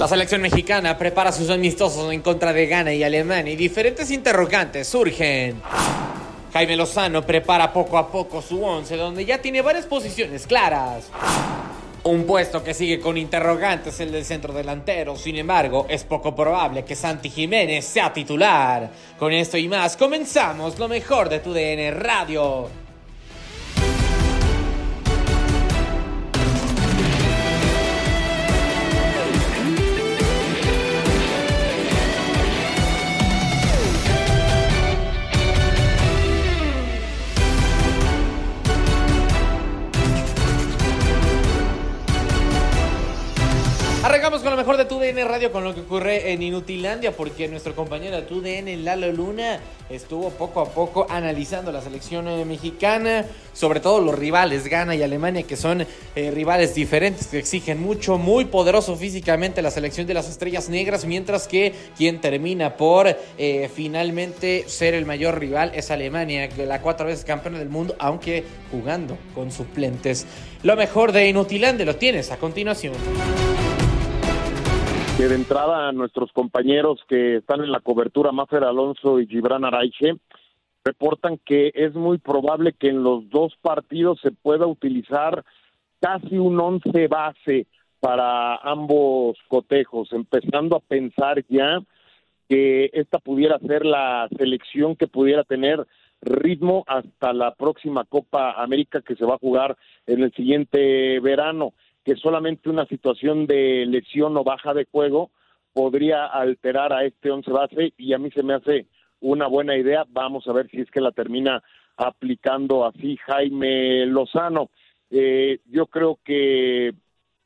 La selección mexicana prepara sus amistosos en contra de Ghana y Alemania y diferentes interrogantes surgen. Jaime Lozano prepara poco a poco su once donde ya tiene varias posiciones claras. Un puesto que sigue con interrogantes el del centro delantero, sin embargo, es poco probable que Santi Jiménez sea titular. Con esto y más, comenzamos lo mejor de tu DN Radio. Con lo mejor de TUDN Radio con lo que ocurre en Inutilandia porque nuestro compañero de TUDN, Lalo Luna, estuvo poco a poco analizando la selección eh, mexicana, sobre todo los rivales, Ghana y Alemania, que son eh, rivales diferentes, que exigen mucho, muy poderoso físicamente la selección de las estrellas negras, mientras que quien termina por eh, finalmente ser el mayor rival es Alemania, la cuatro veces campeona del mundo, aunque jugando con suplentes. Lo mejor de Inutilandia lo tienes a continuación de entrada nuestros compañeros que están en la cobertura, Mafer Alonso y Gibran Araiche, reportan que es muy probable que en los dos partidos se pueda utilizar casi un once base para ambos cotejos, empezando a pensar ya que esta pudiera ser la selección que pudiera tener ritmo hasta la próxima Copa América que se va a jugar en el siguiente verano que solamente una situación de lesión o baja de juego podría alterar a este once base y a mí se me hace una buena idea. Vamos a ver si es que la termina aplicando así Jaime Lozano. Eh, yo creo que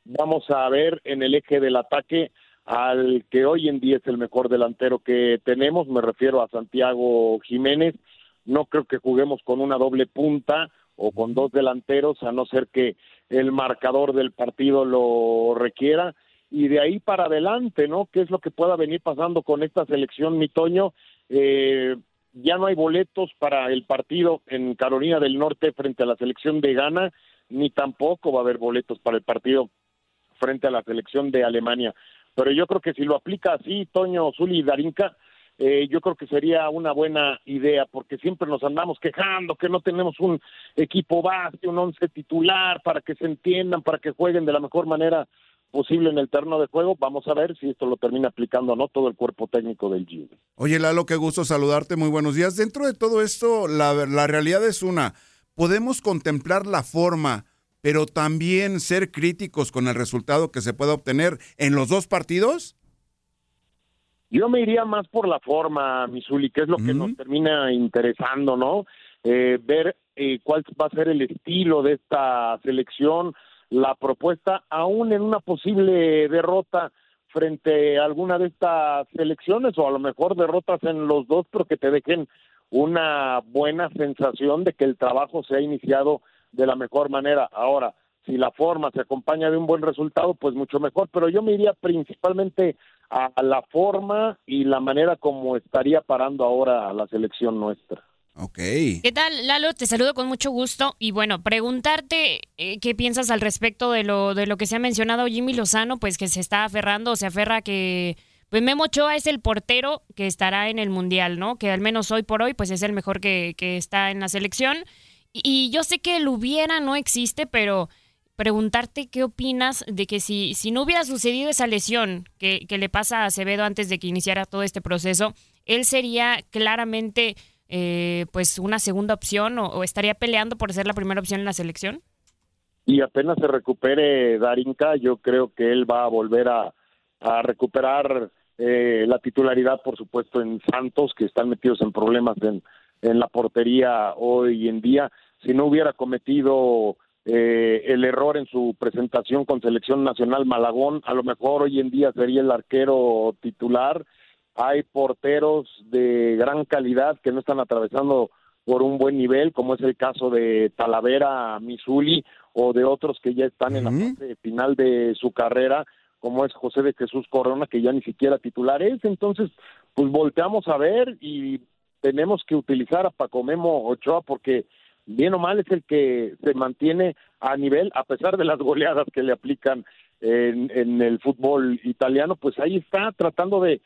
vamos a ver en el eje del ataque al que hoy en día es el mejor delantero que tenemos, me refiero a Santiago Jiménez. No creo que juguemos con una doble punta o con dos delanteros, a no ser que el marcador del partido lo requiera y de ahí para adelante, ¿no? ¿Qué es lo que pueda venir pasando con esta selección, mi Toño? Eh, ya no hay boletos para el partido en Carolina del Norte frente a la selección de Ghana, ni tampoco va a haber boletos para el partido frente a la selección de Alemania. Pero yo creo que si lo aplica así, Toño, Zuli y Darinka, eh, yo creo que sería una buena idea, porque siempre nos andamos quejando que no tenemos un equipo base, un once titular, para que se entiendan, para que jueguen de la mejor manera posible en el terreno de juego. Vamos a ver si esto lo termina aplicando o no todo el cuerpo técnico del Gil. Oye, Lalo, qué gusto saludarte. Muy buenos días. Dentro de todo esto, la, la realidad es una. Podemos contemplar la forma, pero también ser críticos con el resultado que se pueda obtener en los dos partidos. Yo me iría más por la forma, Misuli, que es lo que nos termina interesando, ¿no? Eh, ver eh, cuál va a ser el estilo de esta selección, la propuesta, aún en una posible derrota frente a alguna de estas selecciones, o a lo mejor derrotas en los dos, pero que te dejen una buena sensación de que el trabajo se ha iniciado de la mejor manera. Ahora, si la forma se acompaña de un buen resultado, pues mucho mejor, pero yo me iría principalmente a la forma y la manera como estaría parando ahora la selección nuestra. Ok. ¿Qué tal, Lalo? Te saludo con mucho gusto. Y bueno, preguntarte eh, qué piensas al respecto de lo, de lo que se ha mencionado Jimmy Lozano, pues que se está aferrando o se aferra que pues Memo Ochoa es el portero que estará en el Mundial, ¿no? Que al menos hoy por hoy, pues es el mejor que, que está en la selección. Y, y yo sé que el hubiera no existe, pero preguntarte qué opinas de que si, si no hubiera sucedido esa lesión que, que le pasa a Acevedo antes de que iniciara todo este proceso, él sería claramente eh, pues una segunda opción o, estaría peleando por ser la primera opción en la selección? Y apenas se recupere Darinka, yo creo que él va a volver a, a recuperar eh, la titularidad, por supuesto, en Santos, que están metidos en problemas en, en la portería hoy en día. Si no hubiera cometido eh, el error en su presentación con selección nacional Malagón, a lo mejor hoy en día sería el arquero titular. Hay porteros de gran calidad que no están atravesando por un buen nivel, como es el caso de Talavera Misuli o de otros que ya están en la fase final de su carrera, como es José de Jesús Corona, que ya ni siquiera titular es. Entonces, pues volteamos a ver y tenemos que utilizar a Paco Memo Ochoa porque bien o mal es el que se mantiene a nivel, a pesar de las goleadas que le aplican en, en el fútbol italiano, pues ahí está tratando de,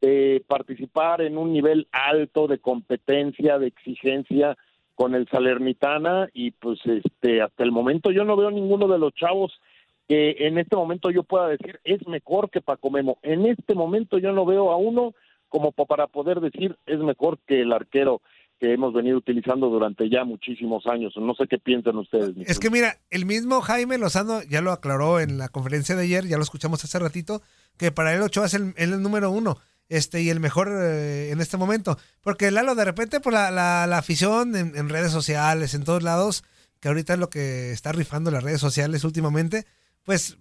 de participar en un nivel alto de competencia, de exigencia con el Salernitana y pues este hasta el momento yo no veo ninguno de los chavos que en este momento yo pueda decir es mejor que Paco Memo. En este momento yo no veo a uno como para poder decir es mejor que el arquero que hemos venido utilizando durante ya muchísimos años. No sé qué piensan ustedes. Es que mira, el mismo Jaime Lozano ya lo aclaró en la conferencia de ayer, ya lo escuchamos hace ratito, que para él Ochoa es el, número uno este y el mejor eh, en este momento. Porque Lalo, de repente, por la, la, la afición en, en, redes sociales, en todos lados, que ahorita es lo que está rifando las redes sociales últimamente, pues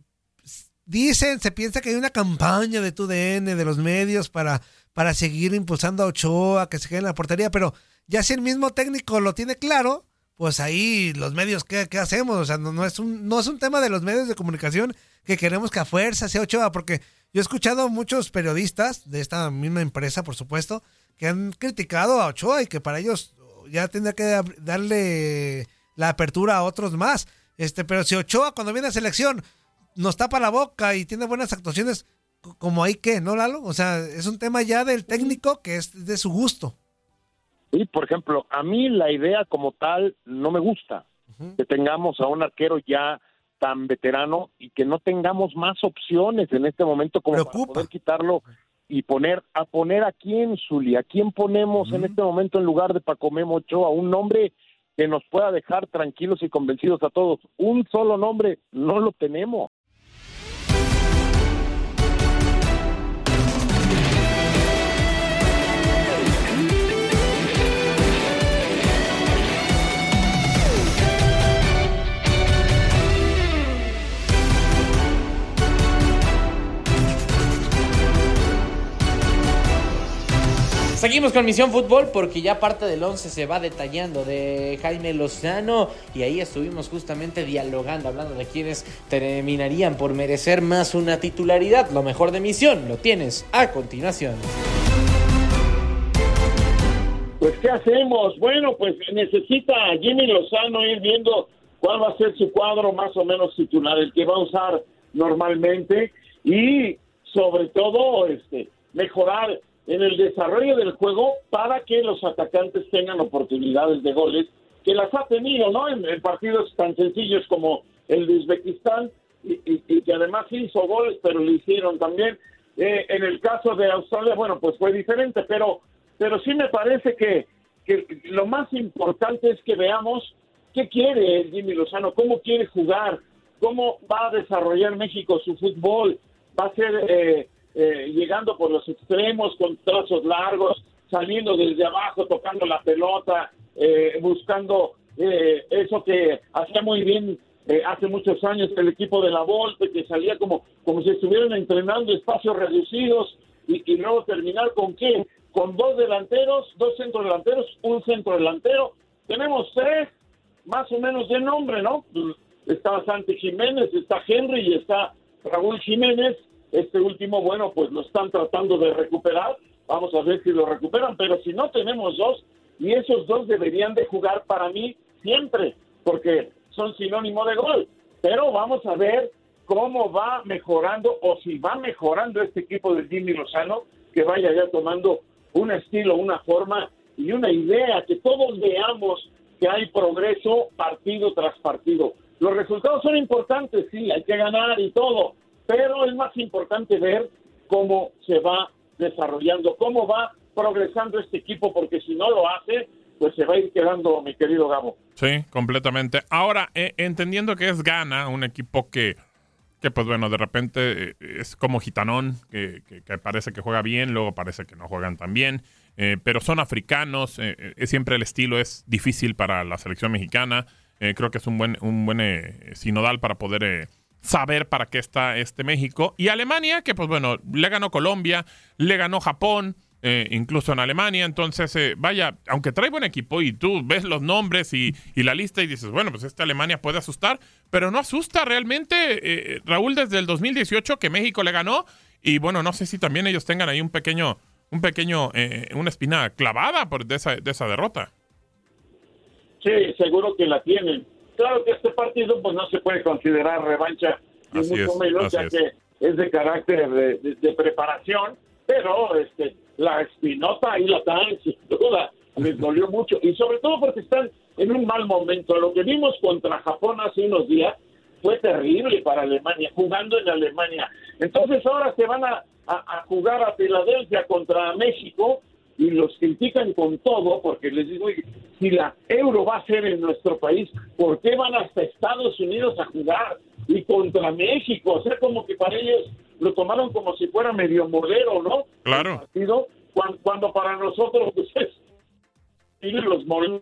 dicen, se piensa que hay una campaña de TUDN, de los medios, para, para seguir impulsando a Ochoa, que se quede en la portería, pero ya si el mismo técnico lo tiene claro, pues ahí los medios, ¿qué, hacemos? O sea, no, no, es un, no es un tema de los medios de comunicación que queremos que a fuerza sea Ochoa, porque yo he escuchado muchos periodistas de esta misma empresa, por supuesto, que han criticado a Ochoa y que para ellos ya tendría que darle la apertura a otros más. Este, pero si Ochoa cuando viene a selección nos tapa la boca y tiene buenas actuaciones, como hay que, ¿no, Lalo? O sea, es un tema ya del técnico que es de su gusto. Y, por ejemplo, a mí la idea como tal no me gusta, uh -huh. que tengamos a un arquero ya tan veterano y que no tengamos más opciones en este momento como para poder quitarlo y poner a poner a quién, Zuli, a quién ponemos uh -huh. en este momento en lugar de Paco Memo Ochoa, un nombre que nos pueda dejar tranquilos y convencidos a todos. Un solo nombre no lo tenemos. Seguimos con Misión Fútbol porque ya parte del 11 se va detallando de Jaime Lozano y ahí estuvimos justamente dialogando, hablando de quienes terminarían por merecer más una titularidad. Lo mejor de Misión lo tienes a continuación. Pues ¿qué hacemos? Bueno, pues necesita Jimmy Lozano ir viendo cuál va a ser su cuadro más o menos titular, el que va a usar normalmente y sobre todo este mejorar en el desarrollo del juego para que los atacantes tengan oportunidades de goles, que las ha tenido, ¿no? En, en partidos tan sencillos como el de Uzbekistán, y, y- y que además hizo goles, pero lo hicieron también. Eh, en el caso de Australia, bueno, pues fue diferente, pero, pero sí me parece que, que lo más importante es que veamos qué quiere Jimmy Lozano, cómo quiere jugar, cómo va a desarrollar México su fútbol, va a ser eh, eh, llegando por los extremos con trazos largos, saliendo desde abajo, tocando la pelota, eh, buscando eh, eso que hacía muy bien eh, hace muchos años el equipo de la Volpe, que salía como, como si estuvieran entrenando espacios reducidos y, y luego terminar con qué? Con dos delanteros, dos centros delanteros, un centro delantero. Tenemos tres más o menos de nombre, ¿no? Está Santi Jiménez, está Henry y está Raúl Jiménez. Este último, bueno, pues lo están tratando de recuperar. Vamos a ver si lo recuperan, pero si no tenemos dos, y esos dos deberían de jugar para mí siempre, porque son sinónimo de gol. Pero vamos a ver cómo va mejorando o si va mejorando este equipo de Jimmy Lozano, que vaya ya tomando un estilo, una forma y una idea, que todos veamos que hay progreso partido tras partido. Los resultados son importantes, sí, hay que ganar y todo, pero es más importante ver cómo se va desarrollando, cómo va progresando este equipo, porque si no lo hace, pues se va a ir quedando, mi querido Gabo. Sí, completamente. Ahora, eh, entendiendo que es Ghana, un equipo que, que pues bueno, de repente eh, es como gitanón, que, que- que parece que juega bien, luego parece que no juegan tan bien, eh, pero son africanos, eh, eh, siempre el estilo es difícil para la selección mexicana, eh, creo que es un buen, un buen sinodal para poder saber para qué está este México. Y Alemania, que pues bueno, le ganó Colombia, le ganó Japón, eh, incluso en Alemania. Entonces, eh, vaya, aunque trae buen equipo y tú ves los nombres y, y la lista y dices, bueno, pues esta Alemania puede asustar, pero no asusta realmente, eh, Raúl, desde el 2018 que México le ganó. Y bueno, no sé si también ellos tengan ahí un pequeño, un pequeño, eh, una espina clavada por de esa, de esa derrota. Sí, seguro que la tienen. Claro que este partido pues no se puede considerar revancha, ni Así mucho es, menos, ya es. que es de carácter de, de- de preparación, pero este la espinota ahí la traen, sin duda, les dolió mucho, y sobre todo porque están en un mal momento. Lo que vimos contra Japón hace unos días fue terrible para Alemania, jugando en Alemania. Entonces ahora se van a, a- a jugar a Filadelfia contra México y los critican con todo porque les digo, "Oye, si la euro va a ser en nuestro país, ¿por qué van hasta Estados Unidos a jugar? Y contra México, o sea, como que para ellos lo tomaron como si fuera medio molero, ¿no? Claro. Partido, cuan- cuando, para nosotros pues es los moleros,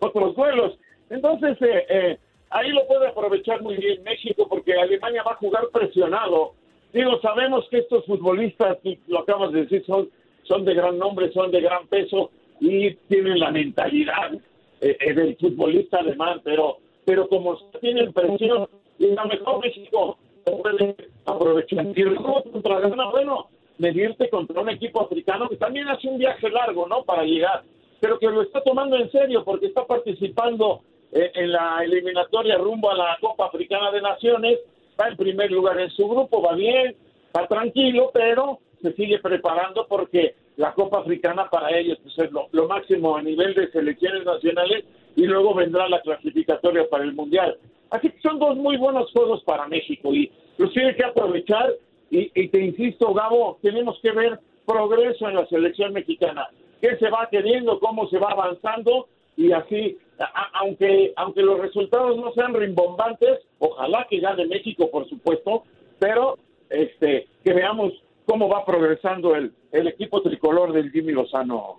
otros duelos. Entonces, eh, eh, ahí lo puede aprovechar muy bien México porque Alemania va a jugar presionado. Digo, sabemos que estos futbolistas, lo acabas de decir, son, son de gran nombre, son de gran peso y tienen la mentalidad eh, eh, del futbolista alemán, pero, pero como tienen presión, y a lo mejor México puede aprovechar. Y luego contra Ghana, bueno, medirte contra un equipo africano que también hace un viaje largo, ¿no? Para llegar, pero que lo está tomando en serio porque está participando eh, en la eliminatoria rumbo a la Copa Africana de Naciones, va en primer lugar en su grupo, va bien, va tranquilo, pero se sigue preparando porque la Copa Africana para ellos pues, es lo, lo máximo a nivel de selecciones nacionales y luego vendrá la clasificatoria para el Mundial. Así que son dos muy buenos juegos para México y los tiene que aprovechar y, y te insisto, Gabo, tenemos que ver progreso en la selección mexicana. ¿Qué se va queriendo? ¿Cómo se va avanzando? Y así, a- aunque, aunque los resultados no sean rimbombantes, ojalá que gane México, por supuesto, pero este que veamos cómo va progresando el, el equipo tricolor del Jimmy Lozano.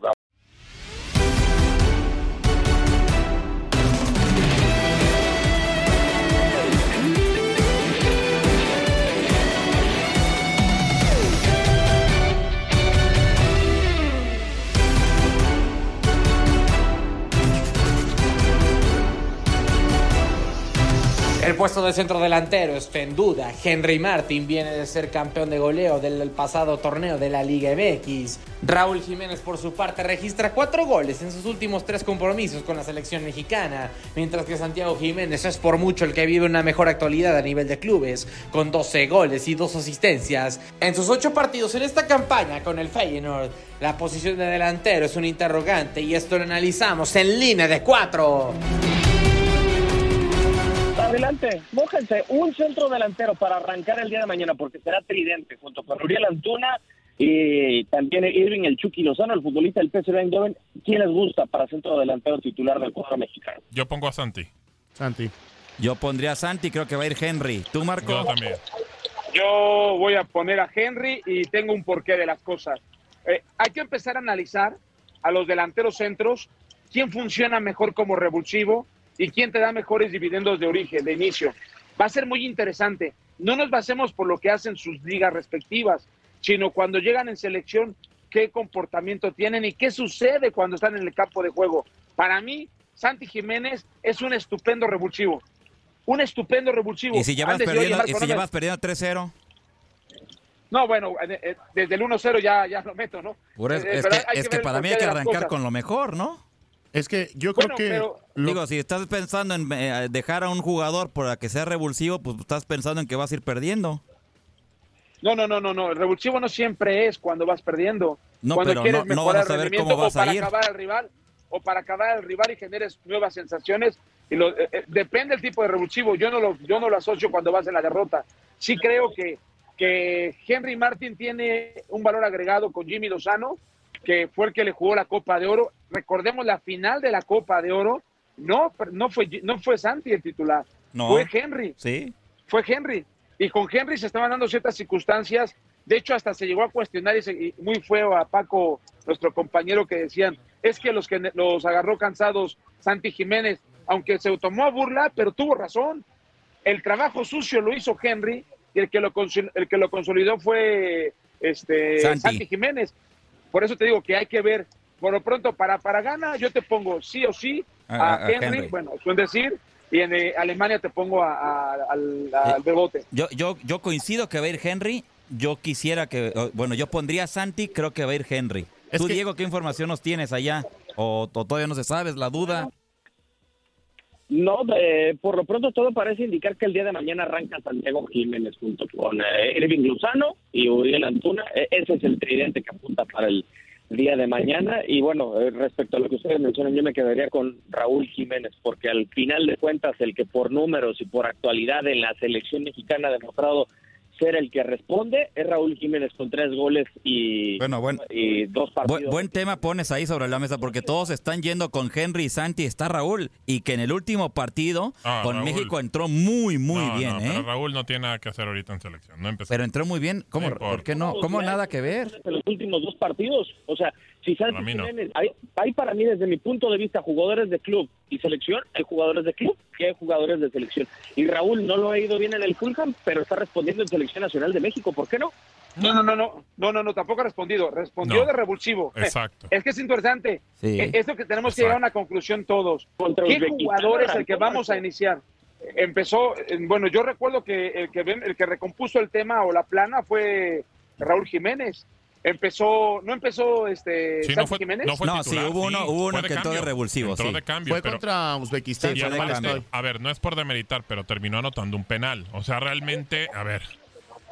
El puesto de centro delantero está en duda. Henry Martin viene de ser campeón de goleo del pasado torneo de la Liga MX. Raúl Jiménez, por su parte, registra cuatro goles en sus últimos tres compromisos con la selección mexicana, mientras que Santiago Jiménez es por mucho el que vive una mejor actualidad a nivel de clubes, con 12 goles y dos asistencias. En sus ocho partidos en esta campaña con el Feyenoord, la posición de delantero es un interrogante y esto lo analizamos en línea de cuatro. Adelante, mójense un centro delantero para arrancar el día de mañana, porque será tridente junto con Uriel Antuna y también Irving el Chucky Lozano, el futbolista del PSV Eindhoven. ¿Quién les gusta para centro delantero titular del cuadro mexicano? Yo pongo a Santi. Santi. Yo pondría a Santi, creo que va a ir Henry. ¿Tú, Marco? Yo también. Yo voy a poner a Henry y tengo un porqué de las cosas. Eh, hay que empezar a analizar a los delanteros centros, quién funciona mejor como revulsivo y quién te da mejores dividendos de origen, de inicio. Va a ser muy interesante. No nos basemos por lo que hacen sus ligas respectivas, sino cuando llegan en selección, qué comportamiento tienen y qué sucede cuando están en el campo de juego. Para mí, Santi Jiménez es un estupendo revulsivo. Un estupendo revulsivo. ¿Y si llevas Antes perdiendo, y si llevas perdiendo 3-0? No, bueno, desde el 1-0 ya, ya lo meto, ¿no? Por eso- Eh, es pero que, es que para mí hay que arrancar con lo mejor, ¿no? Es que yo Bueno, creo que... pero- lo- Digo, si estás pensando en eh, dejar a un jugador para que sea revulsivo, pues estás pensando en que vas a ir perdiendo. No, no, no, no, no. El revulsivo no siempre es cuando vas perdiendo. No, cuando pero quieres no- no mejorar vas a el saber rendimiento cómo vas o a para ir. acabar al rival o para acabar al rival y generes nuevas sensaciones. Y lo- eh, eh, depende del tipo de revulsivo. Yo no lo, yo no lo asocio cuando vas en la derrota. Sí creo que, que Henry Martin tiene un valor agregado con Jimmy Lozano, que fue el que le jugó la Copa de Oro. Recordemos la final de la Copa de Oro. No, no fue, no fue Santi el titular. No. Fue Henry Sí. fue Henry. Y con Henry se estaban dando ciertas circunstancias. De hecho, hasta se llegó a cuestionar y, se- y muy feo a Paco, nuestro compañero, que decían, es que los que los agarró cansados Santi Jiménez, aunque se tomó a burla, pero tuvo razón. El trabajo sucio lo hizo Henry y el que lo, el que lo consolidó fue este, Santi. Santi. Jiménez. Por eso te digo que hay que ver. Por lo pronto, para, para gana, yo te pongo sí o sí a, A- a- a Henry, Henry. bueno, es un decir, y en eh, Alemania te pongo a- a- al, al Bebote. Yo, yo, yo coincido que va a ir Henry. Yo quisiera que. Bueno, yo pondría a Santi, creo que va a ir Henry. Es Tú, que- Diego, ¿qué información nos tienes allá? ¿O, o todavía no se sabe? ¿Es la duda? No, eh, por lo pronto todo parece indicar que el día de mañana arranca Santiago Jiménez junto con eh, Irving Lozano y Uriel Antuna. Eh, ese es el tridente que apunta para el día de mañana. Y bueno, eh, respecto a lo que ustedes mencionan, yo me quedaría con Raúl Jiménez, porque al final de cuentas el que por números y por actualidad en la selección mexicana ha demostrado ser el que responde es Raúl Jiménez con tres goles y, Bueno, bueno. y dos partidos. Buen, buen tema pones ahí sobre la mesa porque todos están yendo con Henry y Santi. Está Raúl. Y que en el último partido Ah, con Raúl. México entró muy, muy No, bien, no, ¿eh? Pero Raúl no tiene nada que hacer ahorita en selección. No empezó. Pero entró muy bien. ¿Cómo? No. ¿Por qué no? ¿Cómo nada que ver? en los últimos dos partidos. O sea, si Santi. Jiménez, hay, hay para mí desde mi punto de vista jugadores de club y selección, hay jugadores de club y hay jugadores de selección. Y Raúl no lo ha ido bien en el Fulham, pero está respondiendo en selección nacional de México, ¿por qué no? No, no, no, no, no, no, no, tampoco ha respondido. Respondió No. de revulsivo. Exacto. Es que es interesante. Sí. Eh, Es lo que tenemos que llegar a una conclusión todos. Contra ¿Qué jugador es el que vamos a iniciar? Empezó, eh, bueno, yo recuerdo que el que, ven- el que recompuso el tema o la plana fue Raúl Jiménez. Empezó, no empezó este Sí, no fue, Jiménez. no fue No, sí, hubo uno- hubo uno que entró de revulsivo, Entró sí. de cambio, Fue pero- contra Uzbekistán. Sí, a ver, no es por demeritar, pero terminó anotando un penal. O sea, realmente, a ver.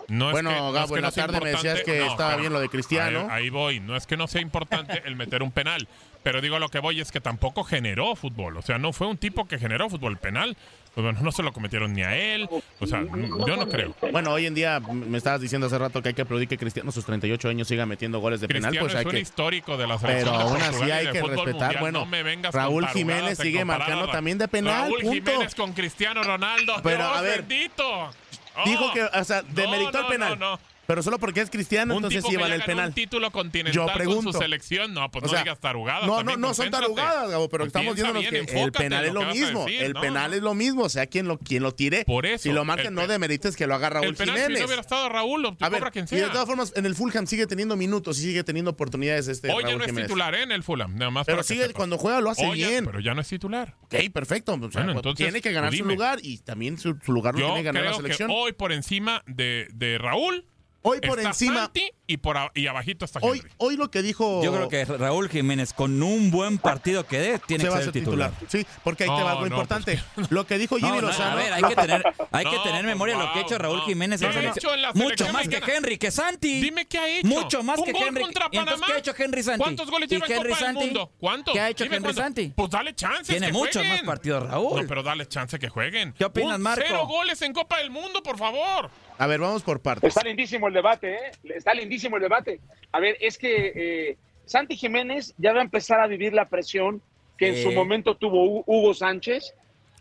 No es Bueno, que, no es Gabo, que en no la tarde me decías que no, estaba pero- bien lo de Cristiano. Ahí, ahí voy. No es que no sea importante el meter un penal. Pero digo, lo que voy es que tampoco generó fútbol. O sea, no fue un tipo que generó fútbol penal. Pues bueno, no se lo cometieron ni a él. O sea, yo no creo. Bueno, hoy en día me estabas diciendo hace rato que hay que aplaudir que Cristiano sus 38 años siga metiendo goles de penal, Cristiano pues hay es un que histórico de la selección pero aún así hay que respetar, mundial. bueno, No Raúl Jiménez sigue marcando también de penal, Raúl punto. Jiménez con Cristiano Ronaldo. Pero, Dios a ver, bendito. Oh, Dijo que, o sea, demeritó el no, penal. no, no. Pero solo porque es cristiano, Un entonces sí ya el penal. un título continental Yo con pregunto. su selección. No, pues O no sea, digas tarugadas. No, no, no son tarugadas, Gabo, pero Pues estamos viendo que el penal en es lo mismo. decir, el ¿no? penal es lo mismo, o sea, quien lo, quien lo tire. Por eso, Si lo el no demerites que lo haga Raúl El penal, si no hubiera estado Raúl, lo a ver, quien y de sea. todas formas, en el Fulham sigue teniendo minutos y sigue teniendo oportunidades este Hoy ya no es titular ¿eh? en el Fulham. Nada más Pero sigue, cuando juega lo hace bien. pero ya no es titular. Ok, perfecto. Sea, pues, tiene que ganar su lugar y también su, lugar lo tiene que ganar la selección. hoy por encima de, de Raúl Hoy por está encima- Santi y, por a- y abajito está Hoy, Henry. hoy lo que dijo. Yo creo que Raúl Jiménez, con un buen partido que dé, tiene se que ser ser titular. titular. Sí, porque ahí te No, va algo no, importante. Lo que dijo No, Jimmy no, Lozano. a ver, hay que tener, hay que No, tener memoria de lo que ha hecho Raúl no. Jiménez ¿Qué en ha selección. hecho en la Mucho más que? Henry, que Santi. Dime qué ha hecho. Mucho más Un que gol Henry. contra ¿Y entonces Panamá? qué ha hecho Henry Santi? ¿Cuántos goles ¿Y lleva en Copa del? Mundo? ¿Cuántos? ¿Qué ha hecho Dime Henry. Santi? Pues dale chance. Tiene muchos más partidos, Raúl. No, pero dale chance que jueguen. ¿Qué opinas, Marco? Cero goles en Copa del Mundo, por favor. A ver, vamos por partes. Está lindísimo el debate, ¿eh? Está lindísimo el debate. A ver, es que eh, Santi Jiménez ya va a empezar a vivir la presión que en su momento tuvo Hu- Hugo Sánchez,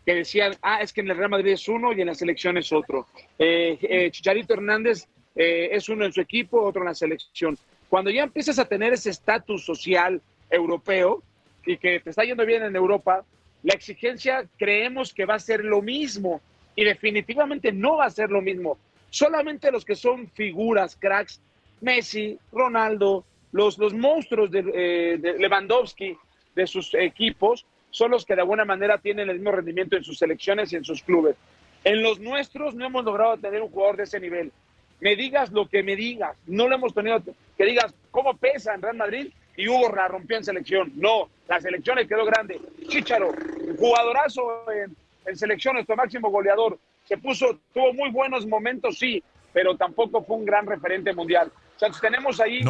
que decían, ah, es que en el Real Madrid es uno y en la selección es otro. Eh, eh, Chicharito Hernández eh, es uno en su equipo, otro en la selección. Cuando ya empiezas a tener ese estatus social europeo y que te está yendo bien en Europa, la exigencia creemos que va a ser lo mismo y definitivamente no va a ser lo mismo. Solamente los que son figuras, cracks, Messi, Ronaldo, los, los monstruos de, eh, de Lewandowski, de sus equipos, son los que de alguna manera tienen el mismo rendimiento en sus selecciones y en sus clubes. En los nuestros no hemos logrado tener un jugador de ese nivel. Me digas lo que me digas, no lo hemos tenido, que digas cómo pesa en Real Madrid y Hugo la rompió en selección. No, la selección le quedó grande. Chicharo, jugadorazo en, en selección, nuestro máximo goleador. Se puso, tuvo muy buenos momentos, sí, pero tampoco fue un gran referente mundial. O sea, tenemos ahí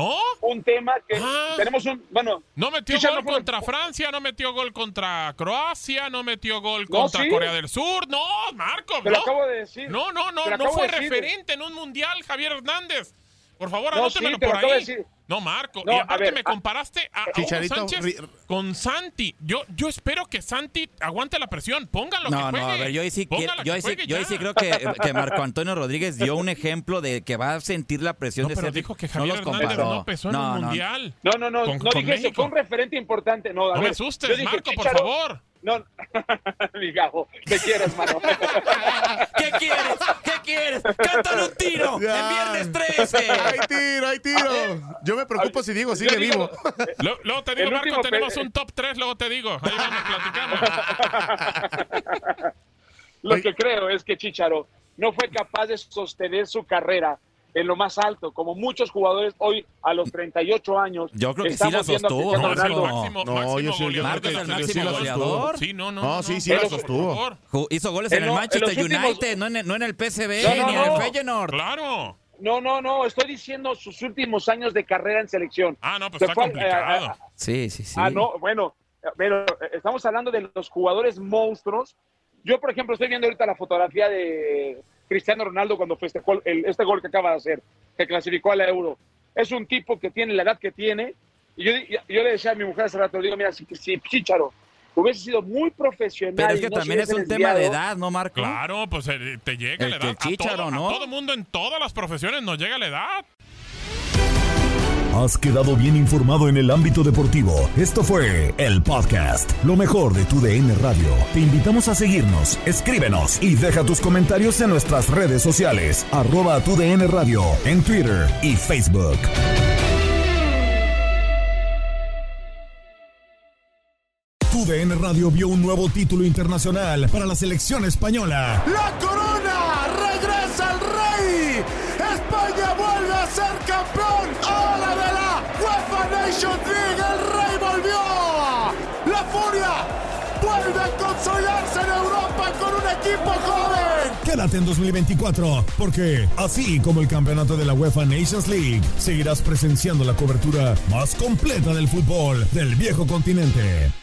un tema que tenemos un, bueno, No metió gol fue- contra Francia, no metió gol contra Croacia, no metió gol No, contra sí. Corea del Sur. No, Marco, Te lo no. acabo de decir. No, no, no, no fue de referente en un mundial, Javier Hernández. Por favor, No, anótemelo sí, por ahí. decir. No, Marco. No, y aparte ver, me comparaste a, a Hugo Sánchez con Santi. Yo, yo espero que Santi aguante la presión. Póngalo que No, juegue. no, a ver, yo ahí sí, quiero- Póngala yo que ahí sí, yo ahí sí creo que, que Marco Antonio Rodríguez dio un ejemplo de que va a sentir la presión No, de pero ser. dijo que no Javier los Hernández comparó. no pesó en No, un no. mundial. No, no, no, Con- no con dije eso, México. fue un referente importante. No, a No ver, me asustes, yo dije, Marco, por favor. No, mi gabo, te quiero, hermano. ¿Qué quieres? ¿Qué quieres? ¡Cántale un tiro! Ya. ¡En viernes 13! ¡Hay tiro, hay tiro! Yo me preocupo si digo, sigue vivo. Luego, luego te digo, El Marco, tenemos un top 3, luego te digo. Ahí vamos platicando. Lo que creo es que Chicharo no fue capaz de sostener su carrera en lo más alto, como muchos jugadores hoy a los 38 años. Yo creo que sí la sostuvo, ¿no? Ronaldo. Máximo, No, máximo yo es el la máximo goleador. Sí, no, no. No, no, sí, sí la sostuvo. Hizo goles En en el en Manchester últimos- United, no en el, no en el PSV No, no, ni en el no. Feyenoord. Claro. No, no, no, estoy diciendo sus últimos años de carrera en selección. Ah, no, pues Se está fue complicado. a- a- Sí, sí, sí. Ah, no, bueno, pero eh, estamos hablando de los jugadores monstruos. Yo, por ejemplo, estoy viendo ahorita la fotografía de Cristiano Ronaldo cuando festejó el- este gol que acaba de hacer, que clasificó a la Euro. Es un tipo que tiene la edad que tiene. Y yo, yo le decía a mi mujer hace rato, digo, mira, si, si Chicharo hubiese sido muy profesional. Pero es que no también es un tema de edad, ¿no, Marco? Claro, pues eh, te llega El la edad. el a, todo, ¿no? a todo mundo en todas las profesiones nos llega la edad. Has quedado bien informado en el ámbito deportivo. Esto fue el podcast, lo mejor de tu DN Radio. Te invitamos a seguirnos, escríbenos y deja tus comentarios en nuestras redes sociales, arroba tu DN Radio, en Twitter y Facebook. Tu DN Radio vio un nuevo título internacional para la selección española. ¡La corona! Nations! ¡El rey volvió! ¡La furia! ¡Vuelve a consolidarse en Europa con un equipo joven! Quédate en 2024, porque así como el campeonato de la UEFA Nations League, seguirás presenciando la cobertura más completa del fútbol del viejo continente.